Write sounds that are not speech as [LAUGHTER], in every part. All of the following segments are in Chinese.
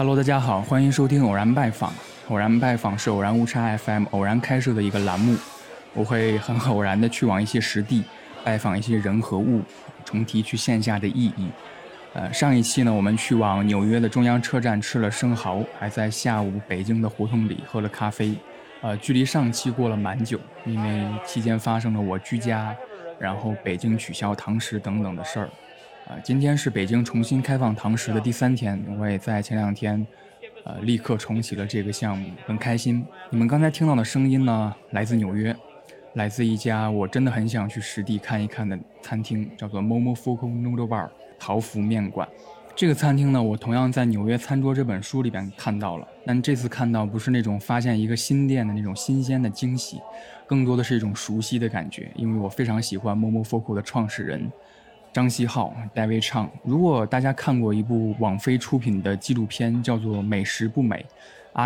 Hello，大家好，欢迎收听偶然拜访。偶然拜访是偶然误差 FM 偶然开设的一个栏目，我会很偶然的去往一些实地拜访一些人和物，重提去线下的意义。呃，上一期呢，我们去往纽约的中央车站吃了生蚝，还在下午北京的胡同里喝了咖啡。呃，距离上期过了蛮久，因为期间发生了我居家，然后北京取消堂食等等的事儿。啊，今天是北京重新开放堂食的第三天，我也在前两天，呃，立刻重启了这个项目，很开心。你们刚才听到的声音呢，来自纽约，来自一家我真的很想去实地看一看的餐厅，叫做 Momofuku Noodle Bar 桃福面馆。这个餐厅呢，我同样在《纽约餐桌》这本书里边看到了，但这次看到不是那种发现一个新店的那种新鲜的惊喜，更多的是一种熟悉的感觉，因为我非常喜欢 Momofuku 的创始人张希浩 David Chang。如果大家看过一部网飞出品的纪录片，叫做《美食不美》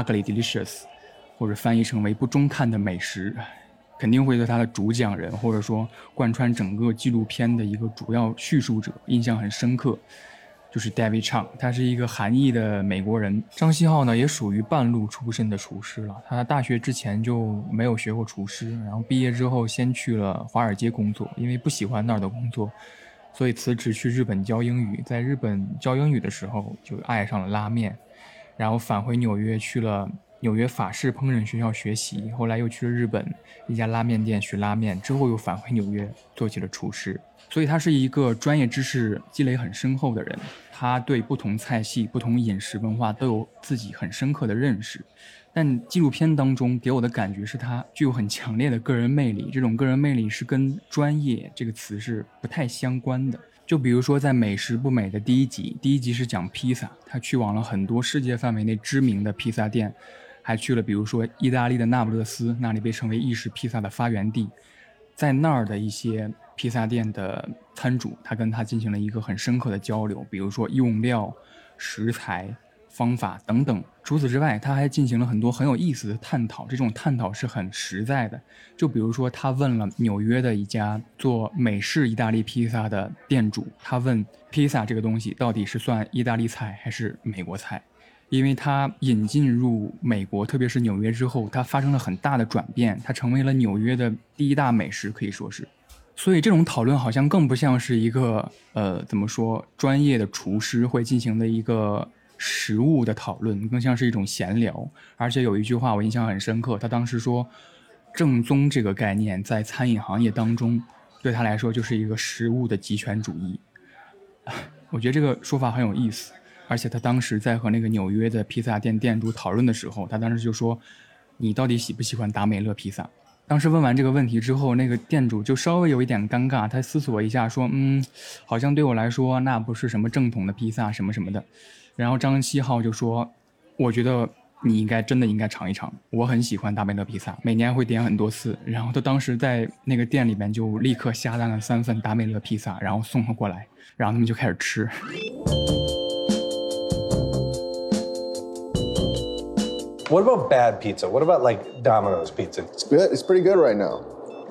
（Ugly Delicious），或者翻译成为“不中看的美食”，肯定会对他的主讲人，或者说贯穿整个纪录片的一个主要叙述者印象很深刻。就是 David Chang，他是一个韩裔的美国人。张希浩呢，也属于半路出身的厨师了。他大学之前就没有学过厨师，然后毕业之后先去了华尔街工作，因为不喜欢那儿的工作，所以辞职去日本教英语。在日本教英语的时候，就爱上了拉面，然后返回纽约去了。纽约法式烹饪学校学习，后来又去了日本一家拉面店学拉面，之后又返回纽约做起了厨师。所以他是一个专业知识积累很深厚的人，他对不同菜系、不同饮食文化都有自己很深刻的认识。但纪录片当中给我的感觉是他具有很强烈的个人魅力，这种个人魅力是跟专业这个词是不太相关的。就比如说，在《美食不美》的第一集，第一集是讲披萨，他去往了很多世界范围内知名的披萨店。还去了，比如说意大利的那不勒斯，那里被称为意式披萨的发源地，在那儿的一些披萨店的餐主，他跟他进行了一个很深刻的交流，比如说用料、食材、方法等等。除此之外，他还进行了很多很有意思的探讨，这种探讨是很实在的。就比如说，他问了纽约的一家做美式意大利披萨的店主，他问披萨这个东西到底是算意大利菜还是美国菜？因为它引进入美国，特别是纽约之后，它发生了很大的转变，它成为了纽约的第一大美食，可以说是。所以这种讨论好像更不像是一个呃怎么说专业的厨师会进行的一个食物的讨论，更像是一种闲聊。而且有一句话我印象很深刻，他当时说，正宗这个概念在餐饮行业当中，对他来说就是一个食物的极权主义。[LAUGHS] 我觉得这个说法很有意思。而且他当时在和那个纽约的披萨店店主讨论的时候，他当时就说：“你到底喜不喜欢达美乐披萨？”当时问完这个问题之后，那个店主就稍微有一点尴尬，他思索一下说：“嗯，好像对我来说那不是什么正统的披萨什么什么的。”然后张希浩就说：“我觉得你应该真的应该尝一尝，我很喜欢达美乐披萨，每年会点很多次。”然后他当时在那个店里面就立刻下单了三份达美乐披萨，然后送了过来，然后他们就开始吃。What about bad pizza? What about like Domino's pizza? It's good. It's pretty good right now.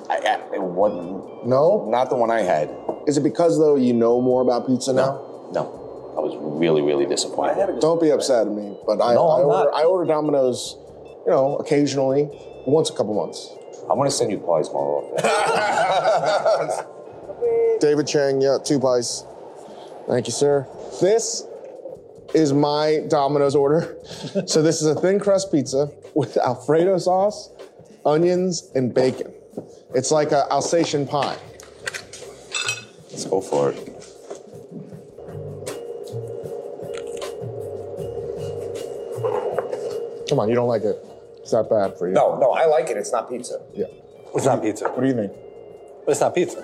I, I, it wasn't. No? Not the one I had. Is it because though you know more about pizza now? No. No. I was really, really disappointed. Don't be upset at me, but I, No, I, I'm order, not. I order Domino's, you know, occasionally, once a couple months. I'm gonna send you pies more often. [LAUGHS] David Chang, yeah, two pies. Thank you, sir. This is my Domino's order. [LAUGHS] so this is a thin crust pizza with Alfredo sauce, onions, and bacon. It's like a Alsatian pie. Let's go for it. Come on, you don't like it. It's that bad for you. No, no, I like it. It's not pizza. Yeah. It's not pizza. What do you think? It's not pizza.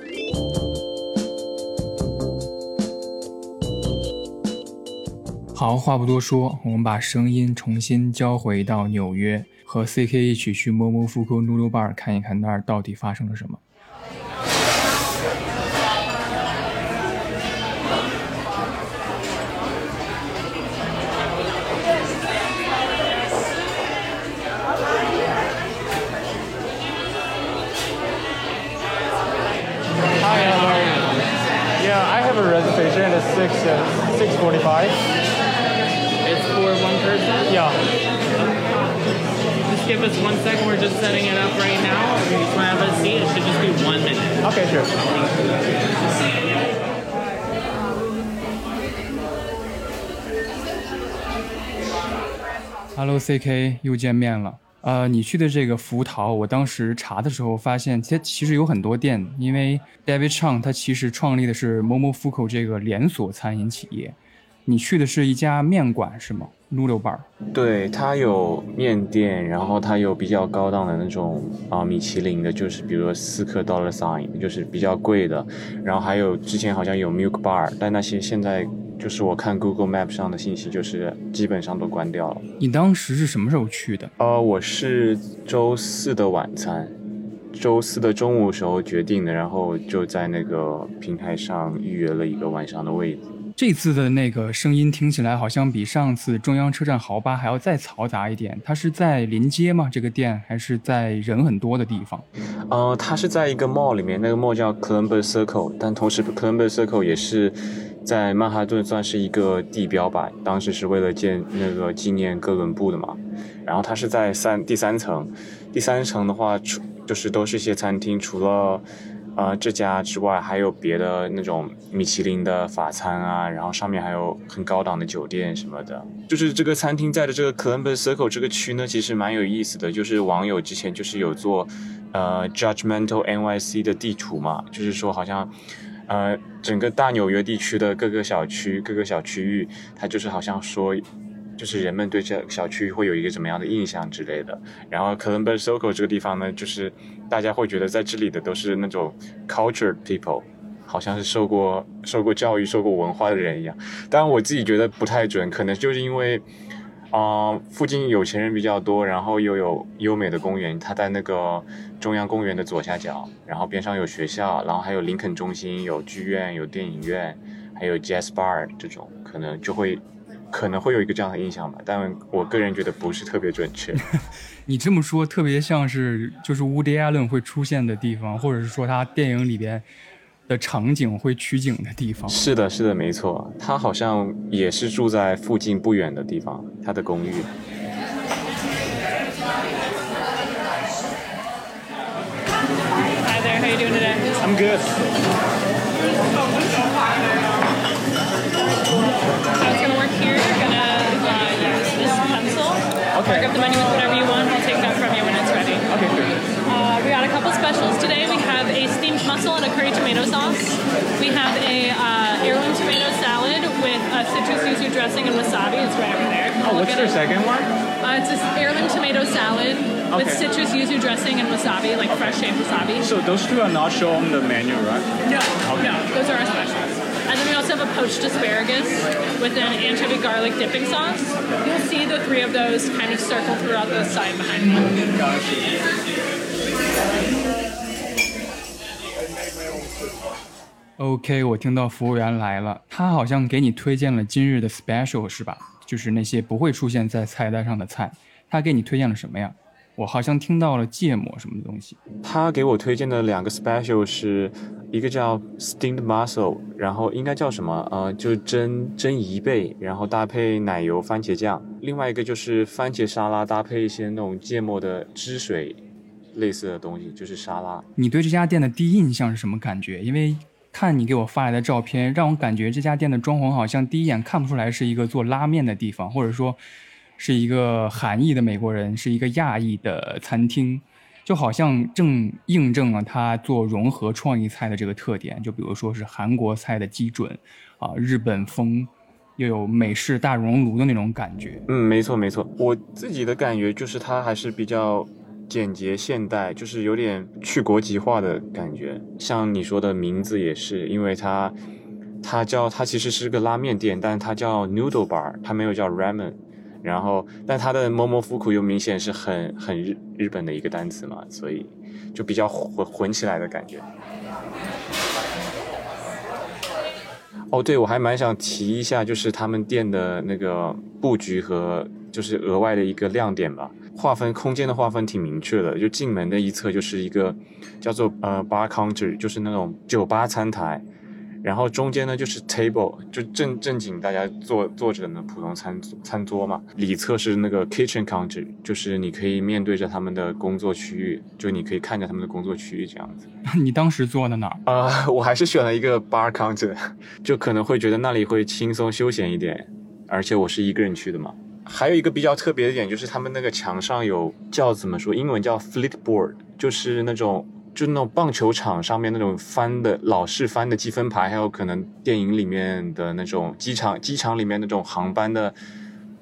好，话不多说，我们把声音重新交回到纽约，和 CK 一起去摸摸福库 Noodle Bar 看一看那儿到底发生了什么。six uh, six forty-five. It's for one person. 要。 Just give us one second. We're just setting it up right now. If you just want to have a seat, it should just be one minute. OK sure。 Hello CK，又见面了。 呃，你去的这个福桃，我当时查的时候发现，它其实有很多店，因为 David Chang 他其实创立的是 Momofuku 这个连锁餐饮企业。你去的是一家面馆是吗？Noodle Bar。对，它有面店，然后它有比较高档的那种啊、米其林的，就是比如说四颗 dollar sign，就是比较贵的。然后还有之前好像有 Milk Bar，但那些现在就是我看 Google Map 上的信息，就是基本上都关掉了。你当时是什么时候去的？呃，我是周四的晚餐，周四的中午时候决定的，然后就在那个平台上预约了一个晚上的位置。这次的那个声音听起来好像比上次中央车站豪巴还要再嘈杂一点。它是在临街吗？这个店还是在人很多的地方？呃，它是在一个 mall 里面，那个 mall 叫 Columbus Circle，但同时 Columbus Circle 也是在曼哈顿算是一个地标吧，当时是为了建那个纪念哥伦布的嘛。然后它是在三第三层，第三层的话，除就是都是一些餐厅，除了呃这家之外，还有别的那种米其林的法餐啊，然后上面还有很高档的酒店什么的。就是这个餐厅在的这个 Columbus Circle 这个区呢，其实蛮有意思的，就是网友之前就是有做呃 Judgmental NYC 的地图嘛，就是说好像。呃，整个大纽约地区的各个小区、各个小区域，它就是好像说，就是人们对这小区会有一个怎么样的印象之类的。然后 Columbus Circle 这个地方呢，就是大家会觉得在这里的都是那种 cultured people，好像是受过受过教育、受过文化的人一样。当然，我自己觉得不太准，可能就是因为。啊、附近有钱人比较多，然后又有优美的公园，它在那个中央公园的左下角，然后边上有学校，然后还有林肯中心、有剧院、有电影院，还有 jazz bar 这种，可能就会可能会有一个这样的印象吧，但我个人觉得不是特别准确。[LAUGHS] 你这么说，特别像是就是 Woody Allen 会出现的地方，或者是说他电影里边的场景会取景的地方。是的是的，没错，他好像也是住在附近不远的地方，他的公寓。Specials today. We have a steamed mussel and a curry tomato sauce. We have a uh, heirloom tomato salad with a citrus yuzu dressing and wasabi. It's right over there. Oh, what's at your it. second one? Uh, it's a heirloom tomato salad with citrus yuzu dressing and wasabi, like fresh shaved wasabi. So those two are not shown on the menu, right? No, no, those are our specials. And then we also have a poached asparagus with an anchovy garlic dipping sauce. You'll see the three of those kind of circle throughout the side behind me. OK，我听到服务员来了，他好像给你推荐了今日的 special 是吧？就是那些不会出现在菜单上的菜，他给你推荐了什么呀？我好像听到了芥末什么的东西。他给我推荐的两个 special 是一个叫 steamed mussel，然后应该叫什么？呃，就是蒸蒸贻贝，然后搭配奶油番茄酱。另外一个就是番茄沙拉，搭配一些那种芥末的汁水类似的东西，就是沙拉。你对这家店的第一印象是什么感觉？因为看你给我发来的照片，让我感觉这家店的装潢好像第一眼看不出来是一个做拉面的地方，或者说是一个韩裔的美国人，是一个亚裔的餐厅，就好像正印证了他做融合创意菜的这个特点。就比如说是韩国菜的基准啊，日本风，又有美式大熔炉的那种感觉。嗯，没错没错，我自己的感觉就是它还是比较简洁现代，就是有点去国际化的感觉。像你说的名字也是，因为它它叫它其实是个拉面店，但它叫 Noodle Bar，它没有叫 Ramen。然后，但它的 Momofuku 又明显是很很日日本的一个单词嘛，所以就比较混混起来的感觉。哦，对，我还蛮想提一下，就是他们店的那个布局和就是额外的一个亮点吧。划分空间的划分挺明确的，就进门的一侧就是一个叫做呃 bar counter，就是那种酒吧餐台，然后中间呢就是 table，就正正经大家坐坐着的那普通餐餐桌嘛。里侧是那个 kitchen counter，就是你可以面对着他们的工作区域，就你可以看着他们的工作区域这样子。[LAUGHS] 你当时坐的哪儿？啊、我还是选了一个 bar counter，[LAUGHS] 就可能会觉得那里会轻松休闲一点，而且我是一个人去的嘛。还有一个比较特别的点就是他们那个墙上有叫怎么说，英文叫 flipboard，就是那种就是那种棒球场上面那种翻的老式翻的积分牌，还有可能电影里面的那种机场机场里面那种航班的，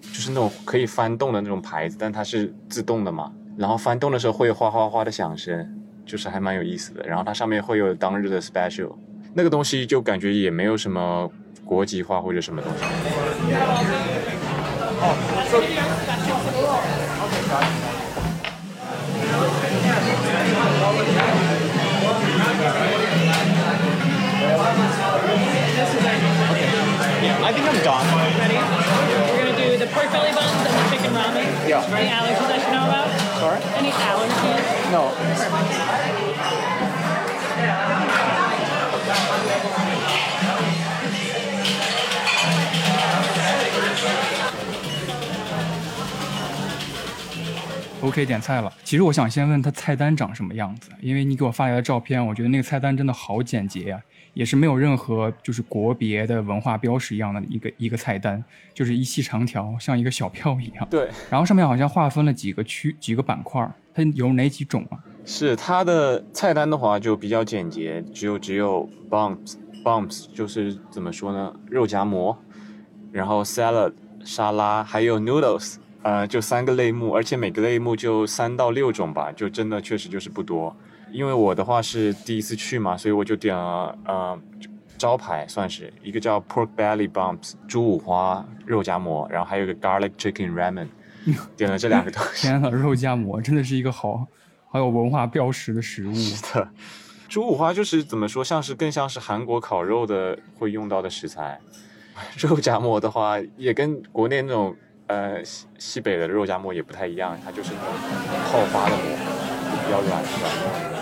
就是那种可以翻动的那种牌子，但它是自动的嘛，然后翻动的时候会有哗哗哗的响声，就是还蛮有意思的。然后它上面会有当日的 special，那个东西就感觉也没有什么国际化或者什么东西。I think I'm done. Ready? We're gonna do the pork belly buns and the chicken ramen. Yeah. Any allergies I should know about? Sorry? Any allergies? No. Perfect. OK，点菜了。其实我想先问他菜单长什么样子，因为你给我发来的照片，我觉得那个菜单真的好简洁呀、也是没有任何就是国别的文化标识一样的一个一个菜单，就是一细长条，像一个小票一样。对，然后上面好像划分了几个区几个板块，它有哪几种啊？是它的菜单的话就比较简洁，只有只有 bumps bumps 就是怎么说呢，肉夹馍，然后 salad 沙拉，还有 noodles，呃，就三个类目，而且每个类目就三到六种吧，就真的确实就是不多。因为我的话是第一次去嘛，所以我就点了呃招牌算是一个叫 pork belly bumps 猪五花肉夹馍，然后还有一个 garlic chicken ramen，[LAUGHS] 点了这两个东西。天呐，肉夹馍真的是一个好好有文化标识的食物。的。猪五花就是怎么说，像是更像是韩国烤肉的会用到的食材。[LAUGHS] 肉夹馍的话，也跟国内那种呃西西北的肉夹馍也不太一样，它就是那种泡发的馍，比较软软糯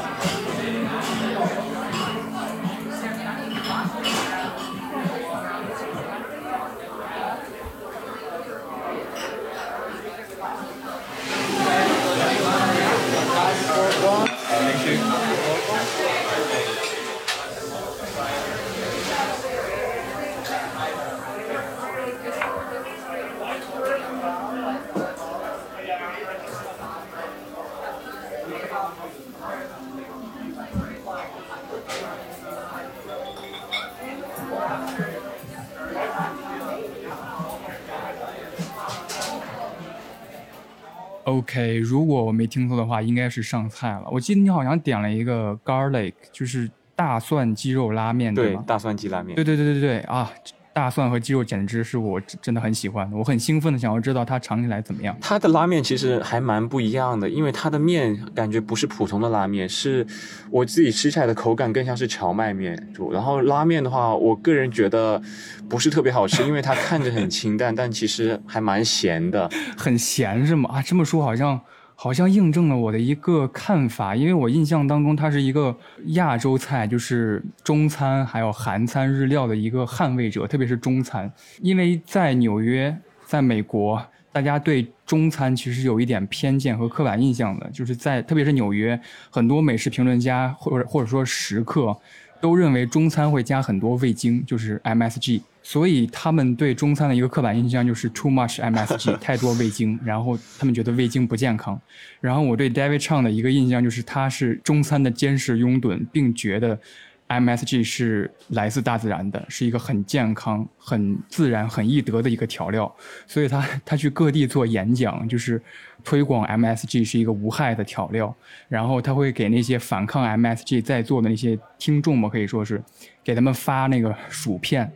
OK，如果我没听错的话，应该是上菜了。我记得你好像点了一个 garlic，就是大蒜鸡肉拉面，吗？对大蒜鸡拉面对。对对对对啊！大蒜和鸡肉简直是我真的很喜欢的，我很兴奋的想要知道它尝起来怎么样。它的拉面其实还蛮不一样的，因为它的面感觉不是普通的拉面，是我自己吃起来的口感更像是荞麦面。就然后拉面的话，我个人觉得不是特别好吃，因为它看着很清淡，但其实还蛮咸的。[LAUGHS] 很咸是吗？啊，这么说好像好像印证了我的一个看法，因为我印象当中它是一个亚洲菜，就是中餐还有韩餐、日料的一个捍卫者，特别是中餐，因为在纽约，在美国。大家对中餐其实有一点偏见和刻板印象的，就是在特别是纽约，很多美食评论家或者或者说食客都认为中餐会加很多味精，就是 MSG，所以他们对中餐的一个刻板印象就是 too much MSG，[LAUGHS] 太多味精，然后他们觉得味精不健康。然后我对 David Chang 的一个印象就是他是中餐的坚实拥趸，并觉得 MSG 是来自大自然的，是一个很健康、很自然、很易得的一个调料。所以他他去各地做演讲，就是推广 MSG 是一个无害的调料。然后他会给那些反抗 MSG 在座的那些听众们，可以说是给他们发那个薯片。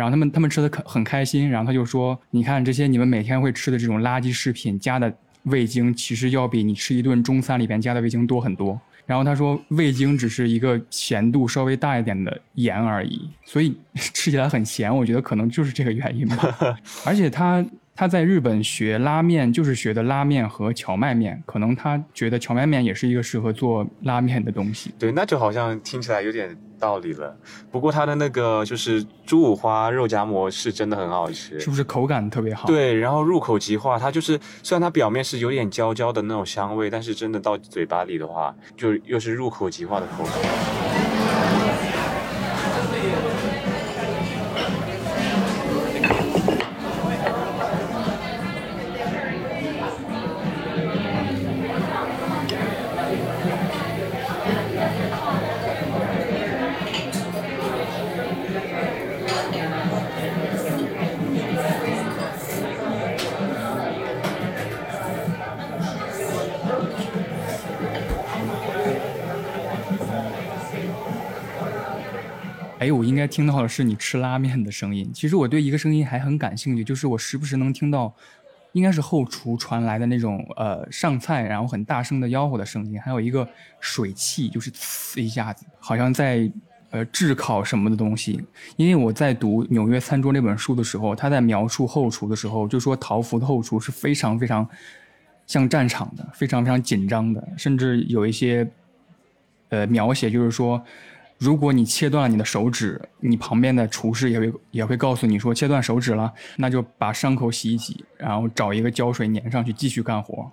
然后他们他们吃的很很开心，然后他就说：“你看这些你们每天会吃的这种垃圾食品加的味精，其实要比你吃一顿中餐里边加的味精多很多。”然后他说，味精只是一个咸度稍微大一点的盐而已，所以 [LAUGHS] 吃起来很咸。我觉得可能就是这个原因吧。[LAUGHS] 而且它他在日本学拉面就是学的拉面和荞麦面，可能他觉得荞麦面也是一个适合做拉面的东西。对，那就好像听起来有点道理了。不过他的那个就是猪五花肉夹馍是真的很好吃，是不是口感特别好？对，然后入口即化，它就是虽然它表面是有点焦焦的那种香味，但是真的到嘴巴里的话，就又是入口即化的口感。哎，我应该听到的是你吃拉面的声音。其实我对一个声音还很感兴趣，就是我时不时能听到，应该是后厨传来的那种呃上菜然后很大声的吆喝的声音，还有一个水汽，就是呲一下子，好像在呃炙烤什么的东西。因为我在读《纽约餐桌》那本书的时候，他在描述后厨的时候，就说桃福的后厨是非常非常像战场的，非常非常紧张的，甚至有一些呃描写，就是说。如果你切断了你的手指，你旁边的厨师也会也会告诉你说切断手指了，那就把伤口洗一洗，然后找一个胶水粘上去继续干活。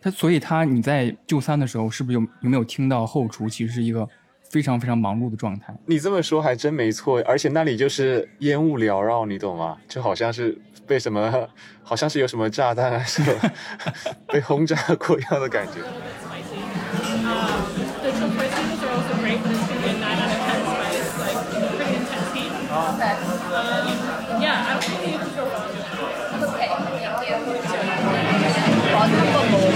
他所以他你在就餐的时候，是不是有有没有听到后厨其实是一个非常非常忙碌的状态？你这么说还真没错，而且那里就是烟雾缭绕，你懂吗？就好像是被什么，好像是有什么炸弹啊 [LAUGHS] 被轰炸过一样的感觉。Um, yeah, I don't think you can go wrong with it. 오케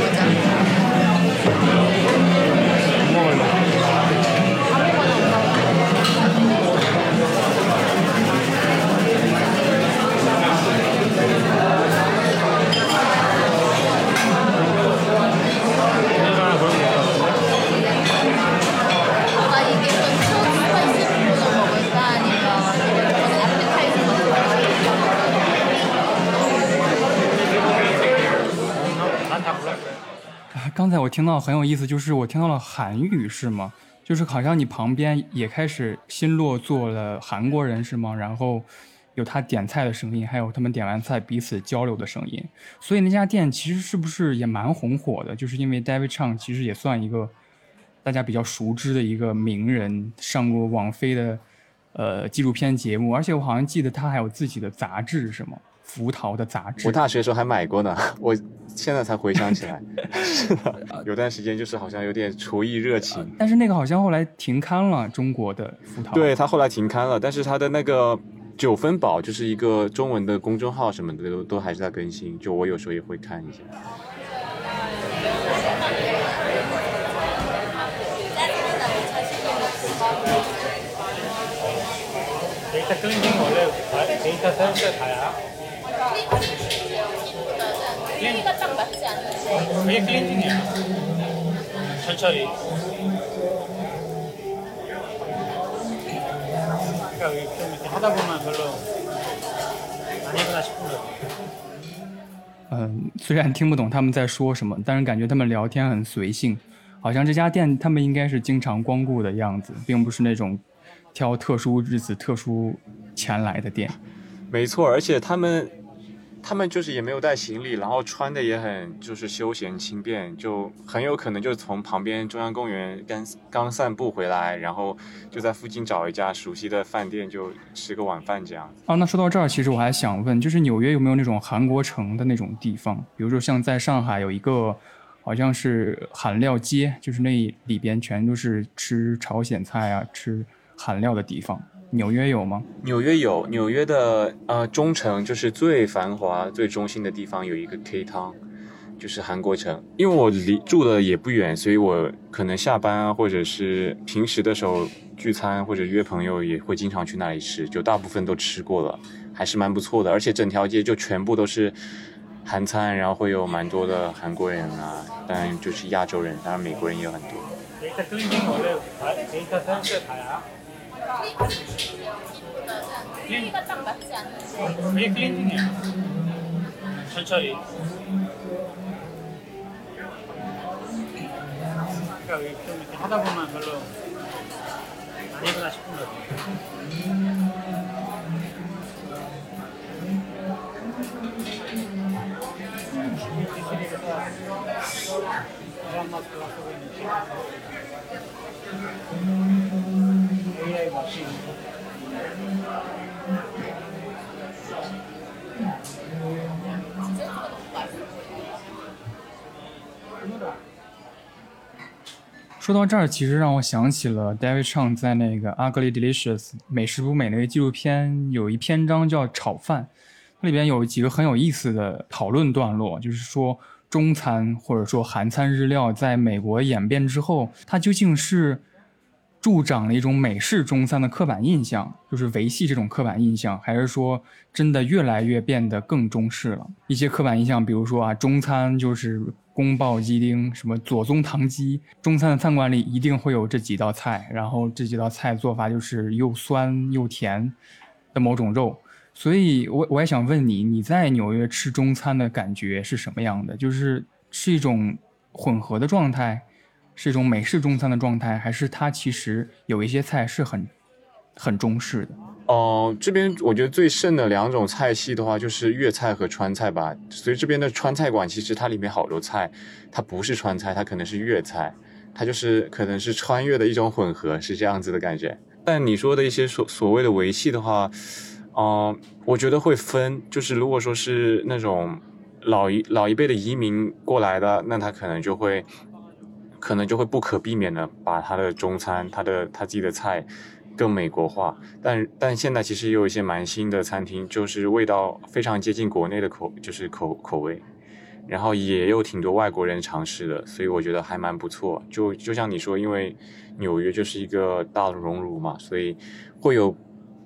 刚才我听到很有意思，就是我听到了韩语是吗？就是好像你旁边也开始新落座了韩国人是吗？然后有他点菜的声音，还有他们点完菜彼此交流的声音。所以那家店其实是不是也蛮红火的？就是因为 David Chang 其实也算一个大家比较熟知的一个名人，上过网飞的呃纪录片节目，而且我好像记得他还有自己的杂志，是吗？福桃的杂志，我大学时候还买过呢，[LAUGHS] 我现在才回想起来，[LAUGHS] 有段时间就是好像有点厨艺热情，但是那个好像后来停刊了，中国的，福桃，对，他后来停刊了，但是他的那个九分宝就是一个中文的公众号什么的都都还是在更新，就我有时候也会看一下。용자 다야. 크기가 딱 맞지 않는데 그게 클렌징이야. 천천히. 그러니까 좀 이렇게 하다 보면 별로 아니구나 싶은 거. 嗯，虽然听不懂他们在说什么，但是感觉他们聊天很随性，好像这家店他们应该是经常光顾的样子，并不是那种挑特殊日子、特殊前来的店。没错，而且他们 他们就是也没有带行李，然后穿的也很就是休闲轻便，就很有可能就从旁边中央公园刚刚散步回来，然后就在附近找一家熟悉的饭店就吃个晚饭这样。哦，那说到这儿，其实我还想问，就是纽约有没有那种韩国城的那种地方？比如说像在上海有一个，好像是韩料街，就是那里边全都是吃朝鲜菜啊、吃韩料的地方。纽约有吗？纽约有，纽约的呃中城就是最繁华、最中心的地方，有一个 K Town，就是韩国城。因为我离住的也不远，所以我可能下班啊，或者是平时的时候聚餐或者约朋友也会经常去那里吃，就大部分都吃过了，还是蛮不错的。而且整条街就全部都是韩餐，然后会有蛮多的韩国人啊，当然就是亚洲人，当然美国人也有很多。 그게 클렌징이야. 철저히. 그러니까 이렇게 좀 이렇게 하다 보면 별로 안 예쁘다 싶은 거지. 그런 맛도 갖고 있는 说到这儿，其实让我想起了 David Chang 在那个《Ugly Delicious》美食不美那个纪录片，有一篇章叫炒饭，它里边有几个很有意思的讨论段落，就是说中餐或者说韩餐日料在美国演变之后，它究竟是助长了一种美式中餐的刻板印象，就是维系这种刻板印象，还是说真的越来越变得更中式了？一些刻板印象，比如说啊，中餐就是宫爆鸡丁，什么左宗棠鸡，中餐的餐馆里一定会有这几道菜，然后这几道菜做法就是又酸又甜的某种肉。所以我我也想问你，你在纽约吃中餐的感觉是什么样的？就是是一种混合的状态，是一种美式中餐的状态，还是它其实有一些菜是很很中式的？哦、这边我觉得最盛的两种菜系的话，就是粤菜和川菜吧。所以这边的川菜馆其实它里面好多菜，它不是川菜，它可能是粤菜，它就是可能是川粤的一种混合，是这样子的感觉。但你说的一些所所谓的维系的话，嗯、我觉得会分，就是如果说是那种老一老一辈的移民过来的，那他可能就会，可能就会不可避免的把他的中餐，他的他自己的菜更美国化。但但现在其实也有一些蛮新的餐厅，就是味道非常接近国内的口，就是口口味。然后也有挺多外国人尝试的，所以我觉得还蛮不错。就就像你说，因为纽约就是一个大的熔炉嘛，所以会有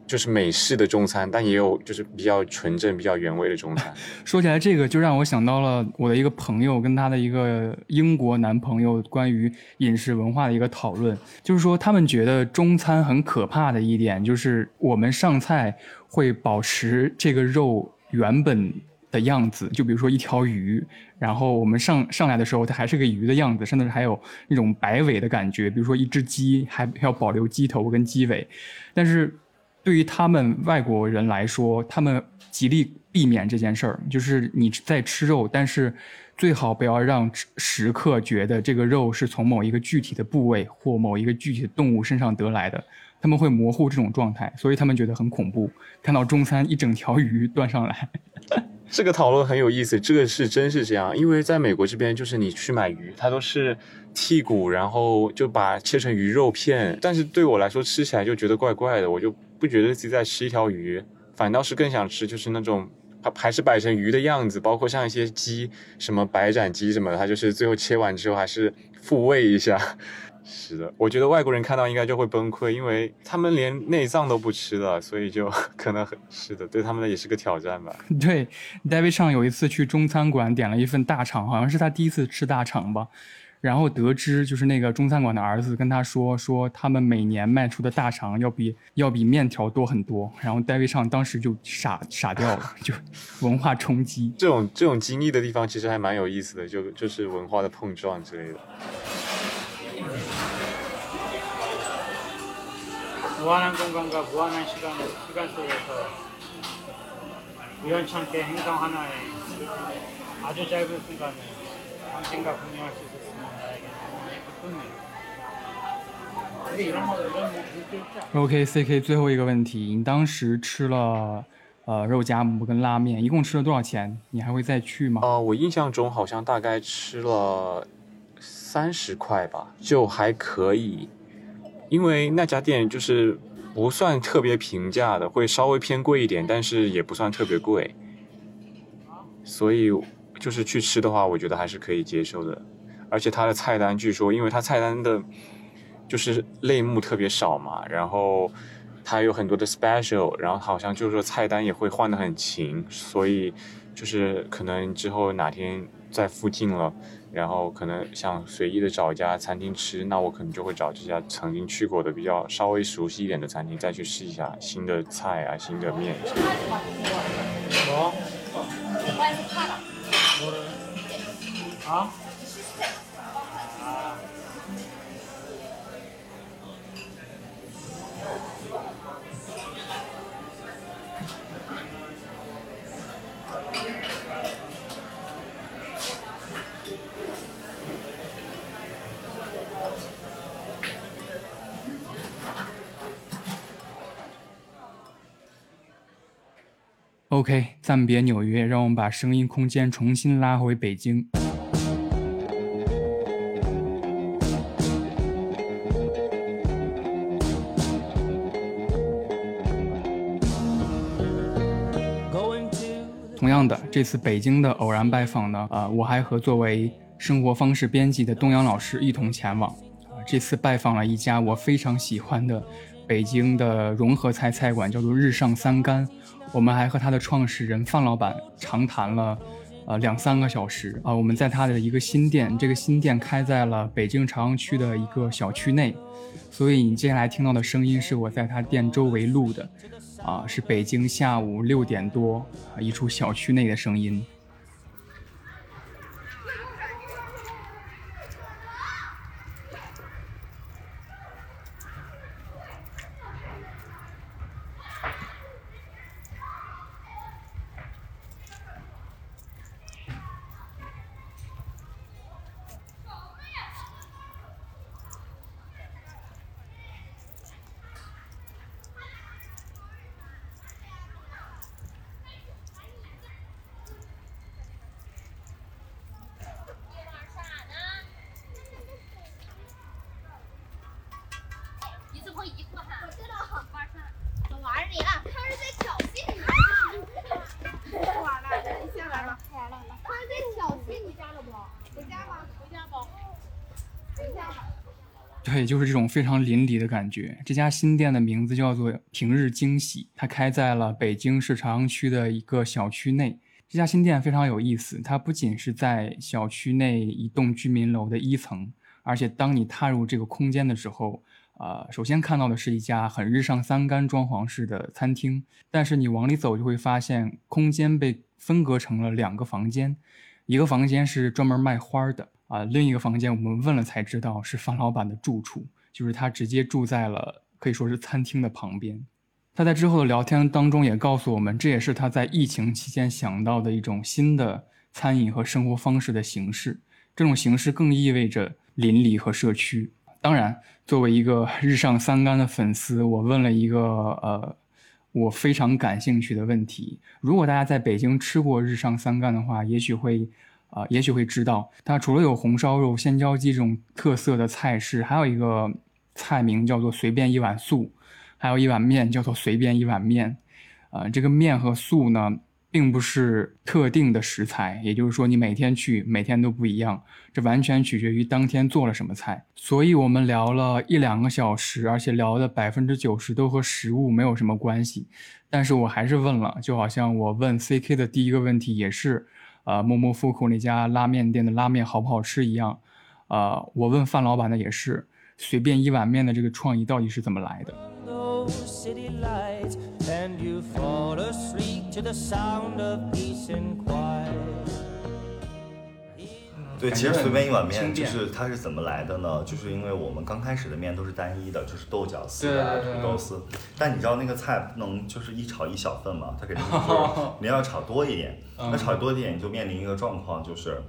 就是美式的中餐，但也有就是比较纯正、比较原味的中餐。[LAUGHS] 说起来这个，就让我想到了我的一个朋友跟他的一个英国男朋友关于饮食文化的一个讨论，就是说他们觉得中餐很可怕的一点，就是我们上菜会保持这个肉原本的样子，就比如说一条鱼，然后我们上上来的时候它还是个鱼的样子，甚至还有那种摆尾的感觉，比如说一只鸡还要保留鸡头跟鸡尾，但是对于他们外国人来说，他们极力避免这件事儿，就是你在吃肉，但是最好不要让食客觉得这个肉是从某一个具体的部位或某一个具体的动物身上得来的，他们会模糊这种状态，所以他们觉得很恐怖。看到中餐一整条鱼端上来，[LAUGHS] 这个讨论很有意思，这个是真是这样，因为在美国这边，就是你去买鱼，它都是剔骨，然后就把切成鱼肉片，但是对我来说吃起来就觉得怪怪的，我就不觉得自己在吃一条鱼，反倒是更想吃就是那种还还是摆成鱼的样子，包括像一些鸡，什么白斩鸡什么的，它就是最后切完之后还是复位一下。[LAUGHS] 是的，我觉得外国人看到应该就会崩溃，因为他们连内脏都不吃了，所以就 [LAUGHS] 可能很是的，对他们的也是个挑战吧。[LAUGHS] 对，David 上有一次去中餐馆点了一份大肠，好像是他第一次吃大肠吧。然后得知就是那个中餐馆的儿子跟他说，说他们每年卖出的大肠要比要比面条多很多。然后 David 上当时就傻傻掉了，就 [LAUGHS] 文化冲击。这种这种经历的地方其实还蛮有意思的，就就是文化的碰撞之类的。ok，CK。最后一个问题，你当时吃了呃肉夹馍跟拉面，一共吃了多少钱？你还会再去吗？呃，我印象中好像大概吃了三十块吧，就还可以。因为那家店就是不算特别平价的，会稍微偏贵一点，但是也不算特别贵。所以就是去吃的话，我觉得还是可以接受的。而且它的菜单，据说因为它菜单的。就是类目特别少嘛，然后它有很多的 special，然后好像就是说菜单也会换的很勤，所以就是可能之后哪天在附近了，然后可能想随意的找一家餐厅吃，那我可能就会找这家曾经去过的比较稍微熟悉一点的餐厅，再去试一下新的菜啊、新的面之 OK，暂别纽约，让我们把声音空间重新拉回北京。同样的，这次北京的偶然拜访呢，呃，我还和作为生活方式编辑的东阳老师一同前往。啊、这次拜访了一家我非常喜欢的北京的融合菜菜馆，叫做日上三竿。我们还和他的创始人范老板长谈了，呃两三个小时啊、我们在他的一个新店，这个新店开在了北京朝阳区的一个小区内，所以你接下来听到的声音是我在他店周围录的，啊、是北京下午六点多啊、一处小区内的声音。一次破一个哈。我知道，玩啥？我玩你了，他是在挑衅你。完了，你先来吧。完了，他是在挑衅你家了不？回家吧，回家吧。回家吧。就是这种非常邻里的感觉。这家新店的名字叫做“平日惊喜”，它开在了北京市朝阳区的一个小区内。这家新店非常有意思，它不仅是在小区内一栋居民楼的一层，而且当你踏入这个空间的时候，呃，首先看到的是一家很日上三竿装潢式的餐厅，但是你往里走就会发现，空间被分隔成了两个房间，一个房间是专门卖花的啊、另一个房间我们问了才知道是方老板的住处，就是他直接住在了可以说是餐厅的旁边。他在之后的聊天当中也告诉我们，这也是他在疫情期间想到的一种新的餐饮和生活方式的形式。这种形式更意味着邻里和社区。当然，作为一个日上三竿的粉丝，我问了一个呃我非常感兴趣的问题：如果大家在北京吃过日上三竿的话，也许会啊、也许会知道，它除了有红烧肉、鲜椒鸡这种特色的菜式，还有一个菜名叫做“随便一碗素”，还有一碗面叫做“随便一碗面”。呃，这个面和素呢，并不是特定的食材，也就是说你每天去，每天都不一样，这完全取决于当天做了什么菜。所以我们聊了一两个小时，而且聊的百分之九十都和食物没有什么关系。但是我还是问了，就好像我问 CK 的第一个问题也是，呃，默默夫库那家拉面店的拉面好不好吃一样，呃，我问范老板的也是，随便一碗面的这个创意到底是怎么来的？对，其实随便一碗面就是它是怎么来的呢？就是因为我们刚开始的面都是单一的，就是豆角丝啊、土豆丝。但你知道那个菜不能就是一炒一小份嘛，它肯定 [LAUGHS] 就是你要炒多一点。嗯那炒多一点，你就面临一个状况，就是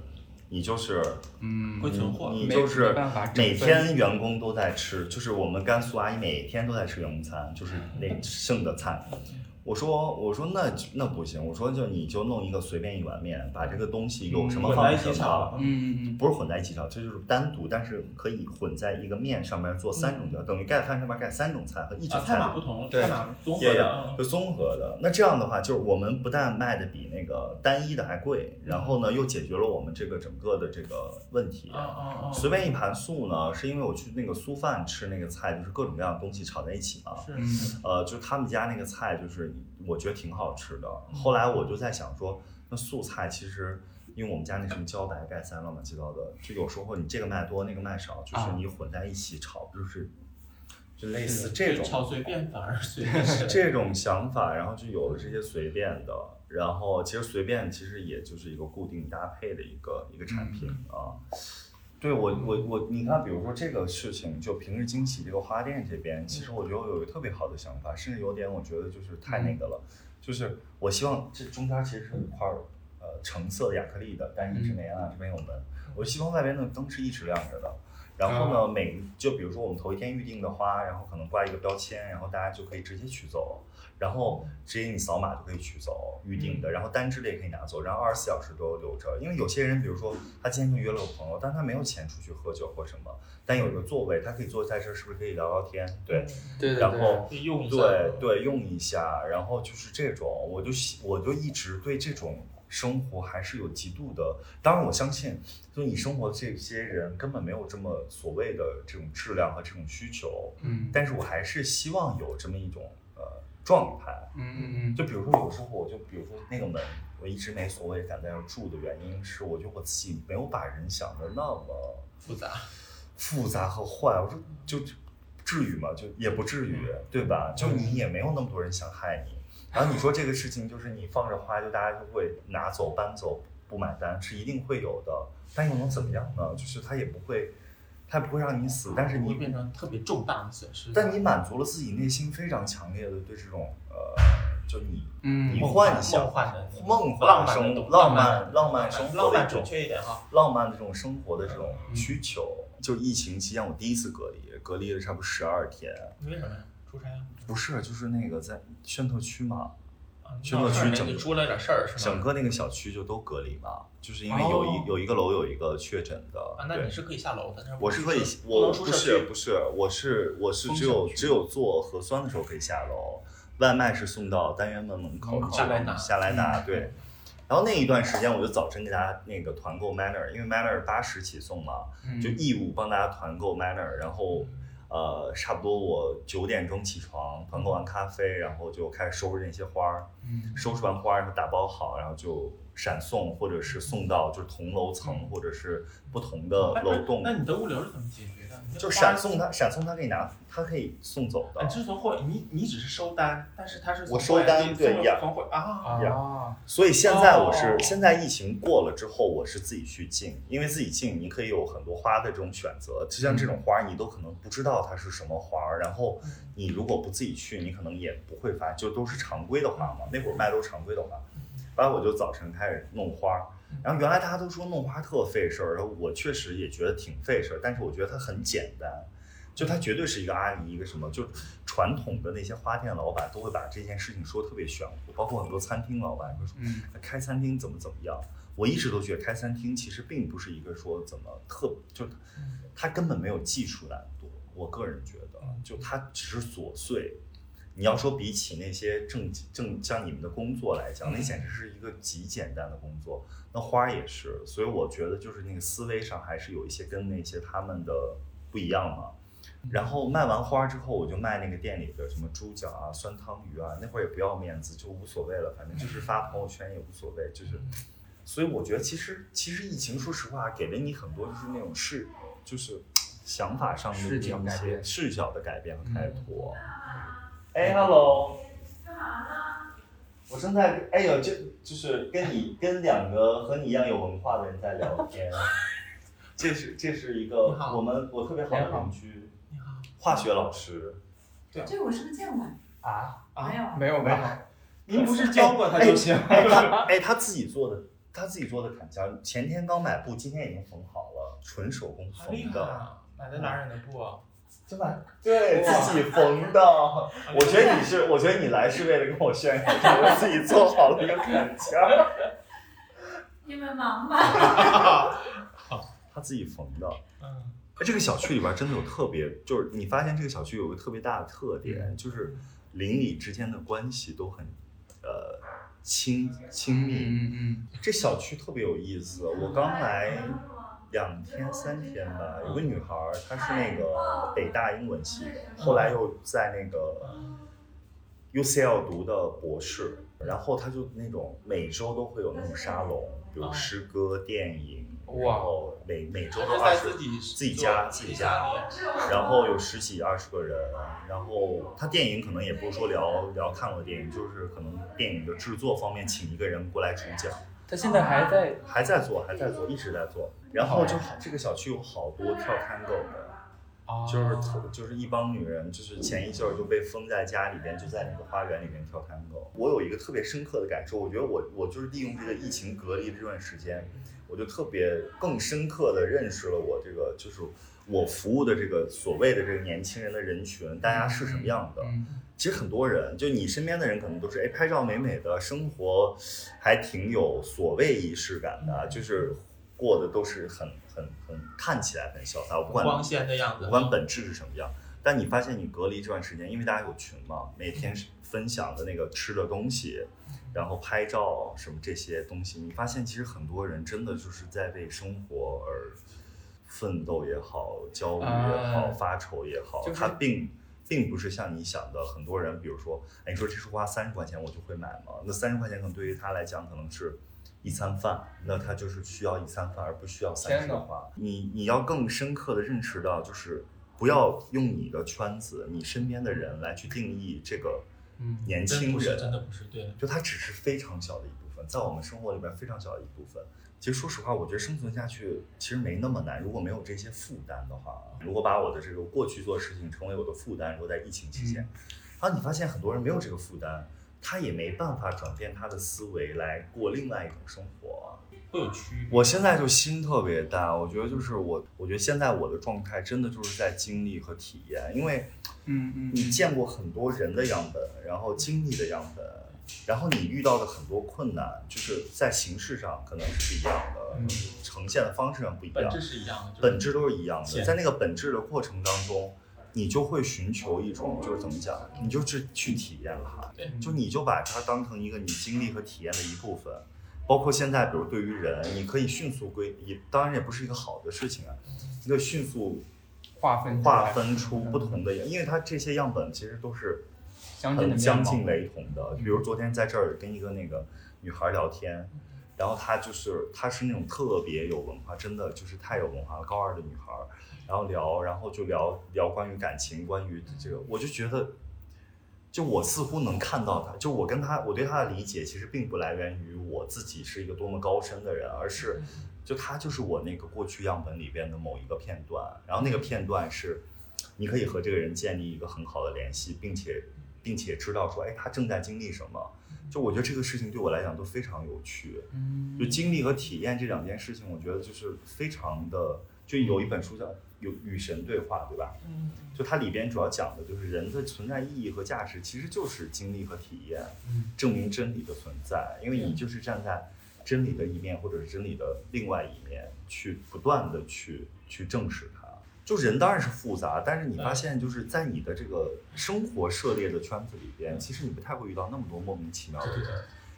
你就是嗯，会存货。你就是每天员工都在吃，就是我们甘肃阿姨每天都在吃员工餐，就是那剩的菜。我说我说那那不行，我说就你就弄一个随便一碗面，把这个东西有什么放什么炒。嗯不是混在一起炒，这就是单独，但是可以混在一个面上面做三种料，等于盖饭上面盖三种菜和一种啊，菜菜码不同，对菜码综合的。就综合的。那这样的话，就是我们不但卖的比那个单一的还贵，然后呢又解决了我们这个整个的这个问题。啊啊啊！随便一盘素呢，是因为我去那个苏饭吃那个菜，就是各种各样的东西炒在一起嘛。是嗯呃，就是他们家那个菜，就是我觉得挺好吃的。后来我就在想说，那素菜其实，因为我们家那什么茭白盖三乱七八糟的，就有时候你这个卖多，那个卖少，就是啊你混在一起炒，就是就类似这种炒随便反而随 [LAUGHS] 便这种想法，然后就有了这些随便的，然后其实随便其实也就是一个固定搭配的一个一个产品啊。对我我我，你看，比如说这个事情，就平日惊喜这个花店这边，其实我觉得我有一个特别好的想法，甚至有点我觉得就是太那个了，就是我希望这中间其实是有一块儿呃橙色的亚克力的，但是一直没按，这边有门，我希望外边的灯是一直亮着的。然后呢，每就比如说我们头一天预定的花，然后可能挂一个标签，然后大家就可以直接取走，然后直接你扫码就可以取走预定的，然后单支的也可以拿走，然后二十四小时都留着。因为有些人，比如说他今天就约了个朋友，但他没有钱出去喝酒或什么，但有一个座位，他可以坐在这儿，是不是可以聊聊天？对，对对然后对用一下对对用一下，然后就是这种，我就喜我就一直对这种。生活还是有极度的，当然我相信，就你生活的这些人根本没有这么所谓的这种质量和这种需求，嗯但是我还是希望有这么一种呃状态，嗯嗯嗯，就比如说有时候我就比如说那个门，我一直没所谓敢在那儿住的原因是，我觉得我自己没有把人想的那么复杂，复杂和坏，我说就就至于吗？就也不至于，对吧？就你也没有那么多人想害你。然后你说这个事情，就是你放着花，就大家就会拿走、搬走，不买单，是一定会有的。但又能怎么样呢？就是它也不会，它不会让你死，但是你会变成特别重大的损失。但你满足了自己内心非常强烈的对这种呃，就你嗯你幻想、梦幻的梦幻浪漫浪漫浪漫浪漫生活浪漫的准确一点哈，浪漫的这种生活的这种需求。就疫情期间，我第一次隔离，隔离了差不多十二天。你为什么呀？出差啊？不是，就是那个在宣特区嘛，啊宣特区整就出了点事儿是吗？整个那个小区就都隔离嘛，就是因为有一、哦有一个楼有一个确诊的。啊，那对你是可以下楼的，但是我是可以，不我能出社不是不是，我是我是只有只有做核酸的时候可以下楼，外卖是送到单元门门口下来拿下来拿，嗯对。然后那一段时间，我就早晨给大家那个团购 Manner，因为 Manner 八十起送嘛，嗯就义务帮大家团购 Manner，然后呃，差不多我九点钟起床，团购完咖啡，然后就开始收拾那些花儿，嗯收拾完花儿然后打包好，然后就闪送或者是送到就是同楼层或者是不同的哎楼栋。那你的物流是怎么解决的？你这就花闪送他，闪送他可以拿，他可以送走的哎，。这是从货，你你只是收单，但是他是我收单对呀货啊，啊，所以现在我是、哦现在疫情过了之后，我是自己去进，因为自己进你可以有很多花的这种选择，就像这种花，你都可能不知道它是什么花，然后你如果不自己去，你可能也不会发，就都是常规的花嘛。那会儿卖都是常规的花，完了我就早晨开始弄花。然后原来大家都说弄花特费事儿，然后我确实也觉得挺费事儿，但是我觉得它很简单，就它绝对是一个阿姨一个什么，就传统的那些花店老板都会把这件事情说特别玄乎，包括很多餐厅老板会说，嗯开餐厅怎么怎么样。我一直都觉得开餐厅其实并不是一个说怎么特，就它根本没有技术难度。我个人觉得，就它只是琐碎。你要说比起那些正正像你们的工作来讲，那简直是一个极简单的工作。那花儿也是，所以我觉得就是那个思维上还是有一些跟那些他们的不一样嘛。然后卖完花之后，我就卖那个店里的什么猪脚啊、酸汤鱼啊，那会儿也不要面子，就无所谓了，反正就是发朋友圈也无所谓，就是。所以我觉得其实其实疫情，说实话，给了你很多就是那种视，就是想法上的视角一些视角的改变和开拓。哎，hello，我正在，哎呦，就就是跟你跟两个和你一样有文化的人在聊天。[LAUGHS] 这是这是一个我们我特别好的邻居，你好，化学老师。对这个我是不是见过？啊，没有啊没有没有，[LAUGHS] 您不是教过他就行。[LAUGHS] 哎，他哎他自己做的，他自己做的砍胶，前天刚买布，今天已经缝好了，纯手工好厉缝的。害啊！买的哪儿的布啊？真的？对自己缝的。我觉得你是，我觉得你来是为了跟我炫耀，我自己做好了一个坎肩，你们忙吧。他自己缝的。嗯，哎这个小区里边真的有特别，就是你发现这个小区有个特别大的特点，就是邻里之间的关系都很呃亲亲密。嗯嗯这小区特别有意思，我刚来两天三天吧，有个女孩，她是那个北大英文系的，后来又在那个 UCL 读的博士，然后她就那种每周都会有那种沙龙，比如诗歌、电影，然后每每周都二十自己自己家自己家，然后有十几二十个人，然后他电影可能也不是说聊聊看过的电影，就是可能电影的制作方面请一个人过来主讲。他现在还在还在做，还在做，一直在做。然后就好，这个小区有好多跳 tango 的，就是特就是一帮女人，就是前一阵儿就被封在家里边，就在那个花园里面跳 tango。我有一个特别深刻的感受，我觉得我我就是利用这个疫情隔离的这段时间，我就特别更深刻的认识了我这个就是我服务的这个所谓的这个年轻人的人群，大家是什么样的。其实很多人，就你身边的人，可能都是哎拍照美美的，生活还挺有所谓仪式感的，就是过的都是很很很看起来很潇洒，我不管光鲜的样子不管本质是什么样。但你发现你隔离这段时间，因为大家有群嘛，每天分享的那个吃的东西，然后拍照什么这些东西，你发现其实很多人真的就是在为生活而奋斗也好，焦虑也好，啊发愁也好，就是他并并不是像你想的，很多人，比如说，哎，你说这束花三十块钱我就会买吗？那三十块钱可能对于他来讲可能是一餐饭，那他就是需要一餐饭，而不需要三天哪束花。你你要更深刻的认识到，就是不要用你的圈子、你身边的人来去定义这个嗯年轻真不是人，真的不是对就他只是非常小的一部分，在我们生活里边非常小的一部分。其实说实话，我觉得生存下去其实没那么难。如果没有这些负担的话，如果把我的这个过去做的事情成为我的负担，如果在疫情期间，然后你发现很多人没有这个负担，他也没办法转变他的思维来过另外一种生活。会有区别。我现在就心特别大，我觉得就是我，我觉得现在我的状态真的就是在经历和体验，因为，嗯嗯你见过很多人的样本，然后经历的样本，然后你遇到的很多困难，就是在形式上可能是不一样的，呈现的方式上不一样，本质是一样的就是本质都是一样的，现在那个本质的过程当中。你就会寻求一种，就是怎么讲，你就是去体验它，就你就把它当成一个你经历和体验的一部分，包括现在，比如对于人，你可以迅速归，也当然也不是一个好的事情啊，一个迅速划分划分出不同的，因为它这些样本其实都是相近的很相近雷同的。比如昨天在这儿跟一个那个女孩聊天，然后她就是她是那种特别有文化，真的就是太有文化了，高二的女孩儿，然后聊，然后就聊聊关于感情，关于这个，我就觉得。就我似乎能看到她，就我跟她，我对她的理解其实并不来源于我自己是一个多么高深的人，而是就她就是我那个过去样本里边的某一个片段，然后那个片段是你可以和这个人建立一个很好的联系，并且并且知道说，哎，他正在经历什么。就我觉得这个事情对我来讲都非常有趣，嗯就经历和体验这两件事情，我觉得就是非常的。就有一本书叫《有与神对话》，对吧？嗯，就它里边主要讲的就是人的存在意义和价值，其实就是经历和体验，证明真理的存在。因为你就是站在真理的一面，或者是真理的另外一面，去不断的去去证实它。就人当然是复杂，但是你发现就是在你的这个生活涉猎的圈子里边，其实你不太会遇到那么多莫名其妙的人。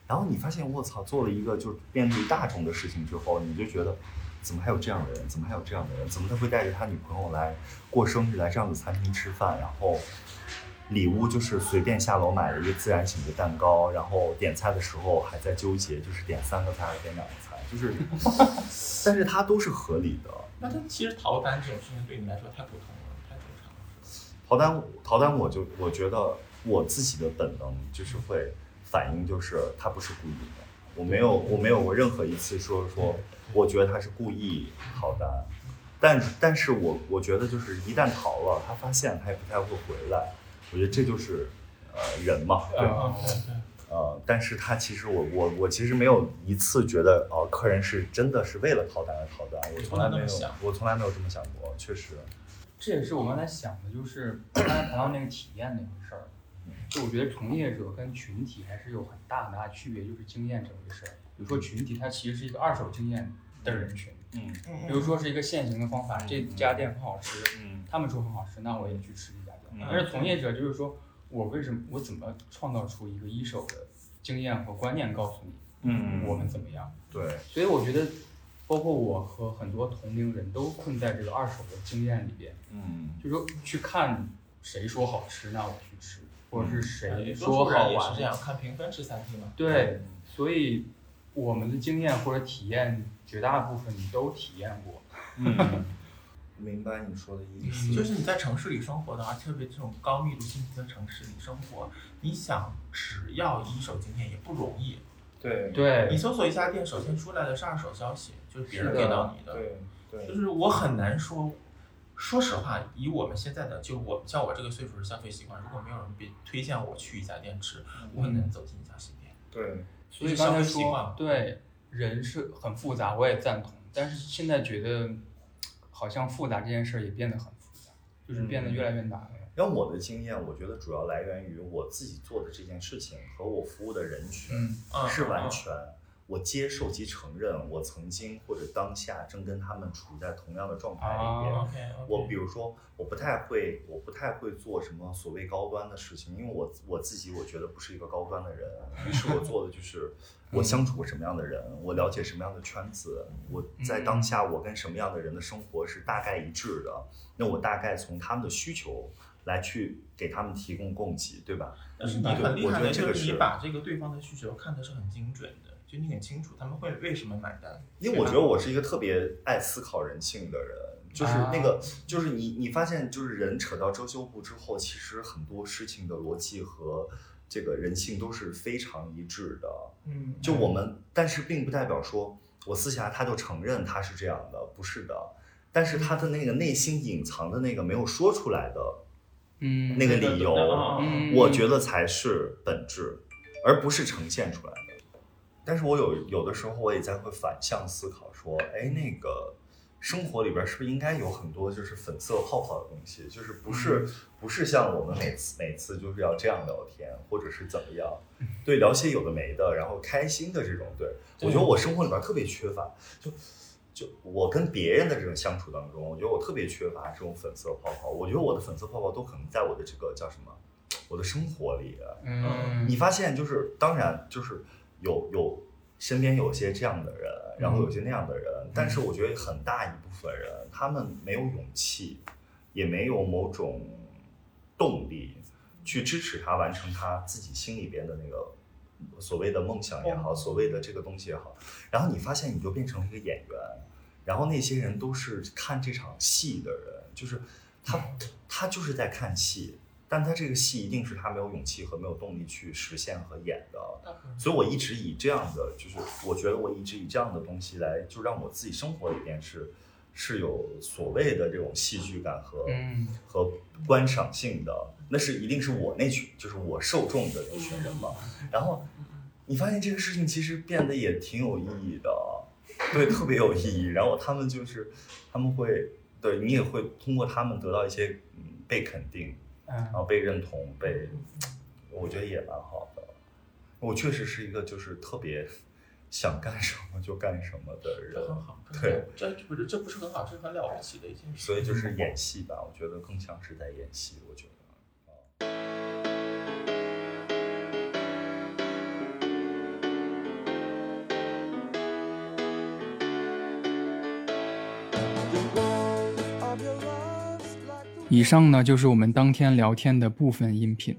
然后你发现，我操，做了一个就是面对大众的事情之后，你就觉得，怎么还有这样的人？怎么还有这样的人？怎么他会带着他女朋友来过生日，来这样的餐厅吃饭？然后礼物就是随便下楼买了一个自然醒的蛋糕，然后点菜的时候还在纠结，就是点三个菜还是点两个菜，就是，[LAUGHS] 但是它都是合理的。那他其实逃单这种事情对你来说太普通了，太正常了。逃单，逃单，我就我觉得我自己的本能就是会反应，就是他不是故意的。我没有，我没有过任何一次说说，我觉得他是故意逃单。但但是我我觉得就是一旦逃了，他发现他也不太会回来。我觉得这就是呃人嘛，对吧？呃，但是他其实我我我其实没有一次觉得哦、客人是真的是为了逃单而逃单，我从来没有，我从来没有这么想过，确实。这也是我刚才想的，就是 [COUGHS] 刚才谈到那个体验那回事儿，就我觉得从业者跟群体还是有很大很大的区别，就是经验这回事儿。比如说群体，它其实是一个二手经验的人群，嗯，比如说是一个现行的方法，这家店很好吃，嗯，他们说很好吃，那我也去吃这家店。嗯但是从业者就是说我为什么我怎么创造出一个一手的经验和观念告诉你，嗯我们怎么样？对，所以我觉得，包括我和很多同龄人都困在这个二手的经验里边。嗯，就说去看谁说好吃，那我去吃，或者是谁说好数人也是玩，这样看评分吃餐厅嘛。对，所以我们的经验或者体验，绝大部分你都体验过。嗯，[LAUGHS] 明白你说的意思。就是你在城市里生活的话，特别这种高密度信息的城市里生活，你想只要一手经验也不容易。对对你搜索一家店，首先出来的是二手消息，就是别人给到你的。对对就是我很难说，说实话，以我们现在的，就我像我这个岁数的消费习惯，如果没有人别推荐我去一家店吃，我很难走进一家新店。对，所以消费习惯说，对人是很复杂，我也赞同。但是现在觉得，好像复杂这件事儿也变得很复杂，就是变得越来越难了。然后我的经验，我觉得主要来源于我自己做的这件事情和我服务的人群嗯。是完全我接受及承认我曾经或者当下正跟他们处在同样的状态里边。我比如说，我不太会，我不太会做什么所谓高端的事情，因为我我自己我觉得不是一个高端的人，于是我做的就是 [LAUGHS] 我相处过什么样的人，我了解什么样的圈子，我在当下我跟什么样的人的生活是大概一致的，那我大概从他们的需求来去给他们提供供给，对吧？但是你很厉害的，觉得这个就是你把这个对方的需求看的是很精准的，就你很清楚他们会为什么买单。因为我觉得我是一个特别爱思考人性的人，就是那个，就是你你发现，就是人扯到遮羞布之后，其实很多事情的逻辑和这个人性都是非常一致的。嗯就我们，但是并不代表说我私下他就承认他是这样的，不是的。但是他的那个内心隐藏的那个没有说出来的，嗯那个理由，嗯我觉得才是本质，而不是呈现出来的。但是我有有的时候我也在会反向思考，说，哎，那个生活里边是不是应该有很多就是粉色泡泡的东西，就是不是、不是像我们每次每次就是要这样聊天，或者是怎么样，对，聊些有的没的，然后开心的这种，对我觉得我生活里边特别缺乏，就。就我跟别人的这种相处当中，我觉得我特别缺乏这种粉色泡泡。我觉得我的粉色泡泡都可能在我的这个叫什么，我的生活里。嗯你发现就是，当然就是有有身边有些这样的人，然后有些那样的人，但是我觉得很大一部分人，他们没有勇气，也没有某种动力去支持他完成他自己心里边的那个所谓的梦想也好，所谓的这个东西也好。然后你发现你就变成了一个演员，然后那些人都是看这场戏的人，就是他他就是在看戏，但他这个戏一定是他没有勇气和没有动力去实现和演的。所以我一直以这样的，就是我觉得我一直以这样的东西来，就让我自己生活里边是是有所谓的这种戏剧感和、嗯和观赏性的，那是一定是我那群，就是我受众的那群人嘛。然后你发现这个事情其实变得也挺有意义的，对，特别有意义。然后他们就是他们会对你也会通过他们得到一些嗯被肯定，嗯然后被认同，被我觉得也蛮好的。我确实是一个就是特别想干什么就干什么的人，这很好，对，这不是这不是很好，这是很了不起的一件事。所以就是演戏吧，我觉得更像是在演戏。我觉得。以上呢就是我们当天聊天的部分音频。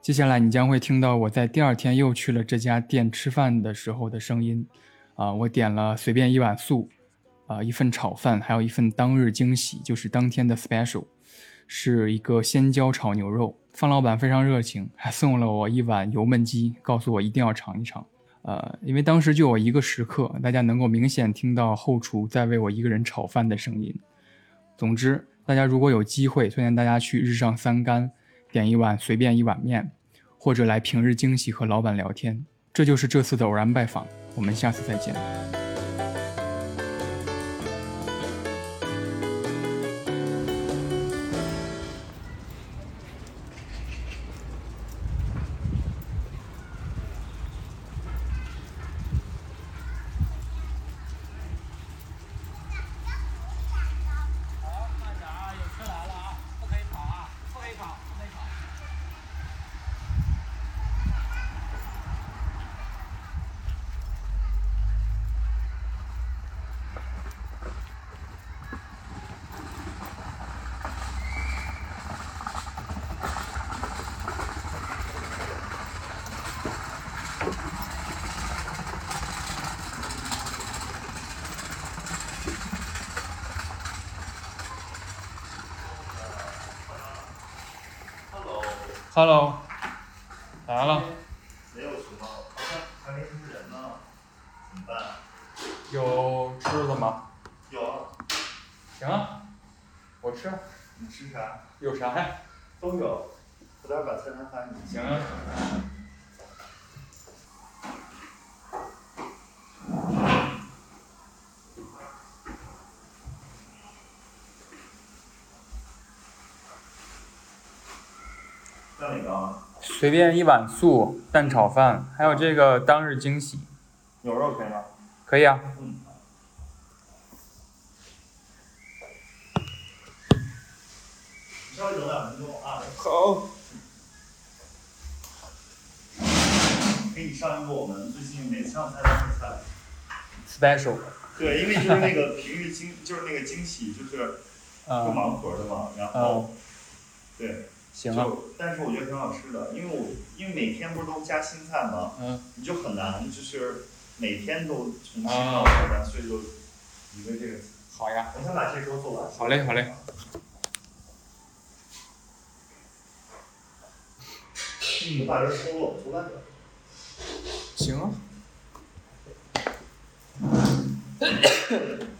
接下来你将会听到我在第二天又去了这家店吃饭的时候的声音。啊，我点了随便一碗素，啊，一份炒饭，还有一份当日惊喜，就是当天的 special，是一个鲜椒炒牛肉。方老板非常热情，还送了我一碗油焖鸡，告诉我一定要尝一尝。呃，因为当时就我一个食客，大家能够明显听到后厨在为我一个人炒饭的声音。总之，大家如果有机会，推荐大家去日上三竿点一碗随便一碗面，或者来平日惊喜和老板聊天。这就是这次的偶然拜访，我们下次再见。Hello，来了，没有什么，好像还没什么人呢，怎么办？有吃的吗？有啊，行啊，我吃。你吃啥？有啥呀？都有，我待会儿把菜单发给你。行啊。要哪个啊？随便一碗素蛋炒饭，还有这个当日惊喜，牛肉可以吗？可以啊。嗯。你稍微等两分钟啊。好。给你上一个我们最近每次上菜单的菜。special。对，因为就是那个平日惊，就是那个惊喜，就是啊就盲盒的嘛，然啊后，对。行啊就但是我觉得挺好吃的，因为我因为每天不是都加新菜吗？嗯。你就很难就是每天都重新啊到菜单，所以就一个这个。好呀。我先把这周做完。好嘞，好嘞。你把这收了，我做饭去。行啊。[LAUGHS]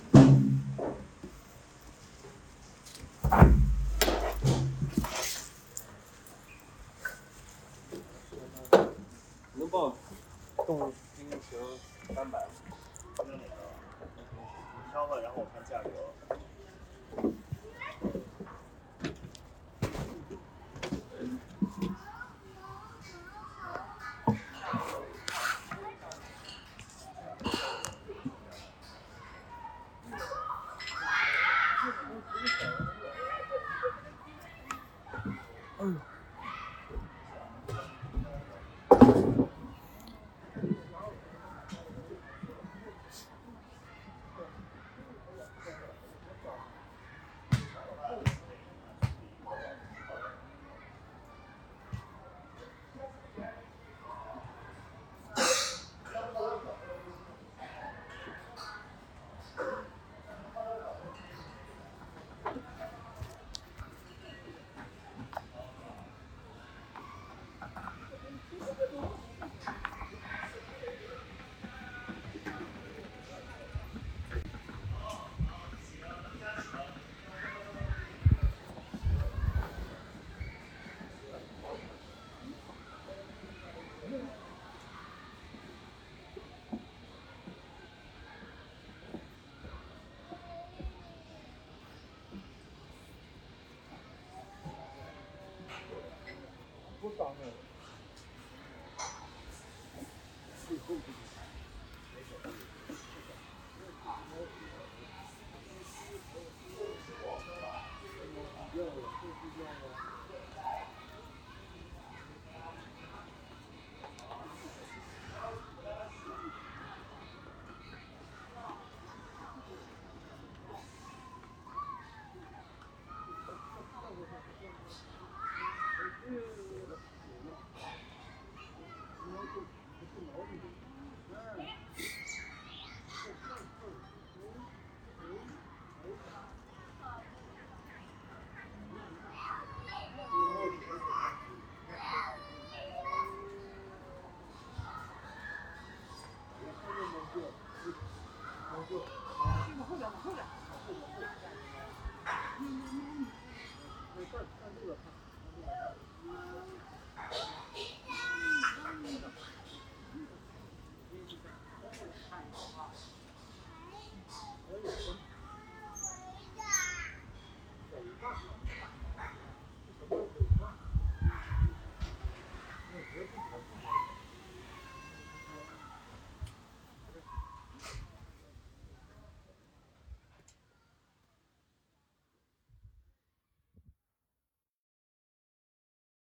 不伤人。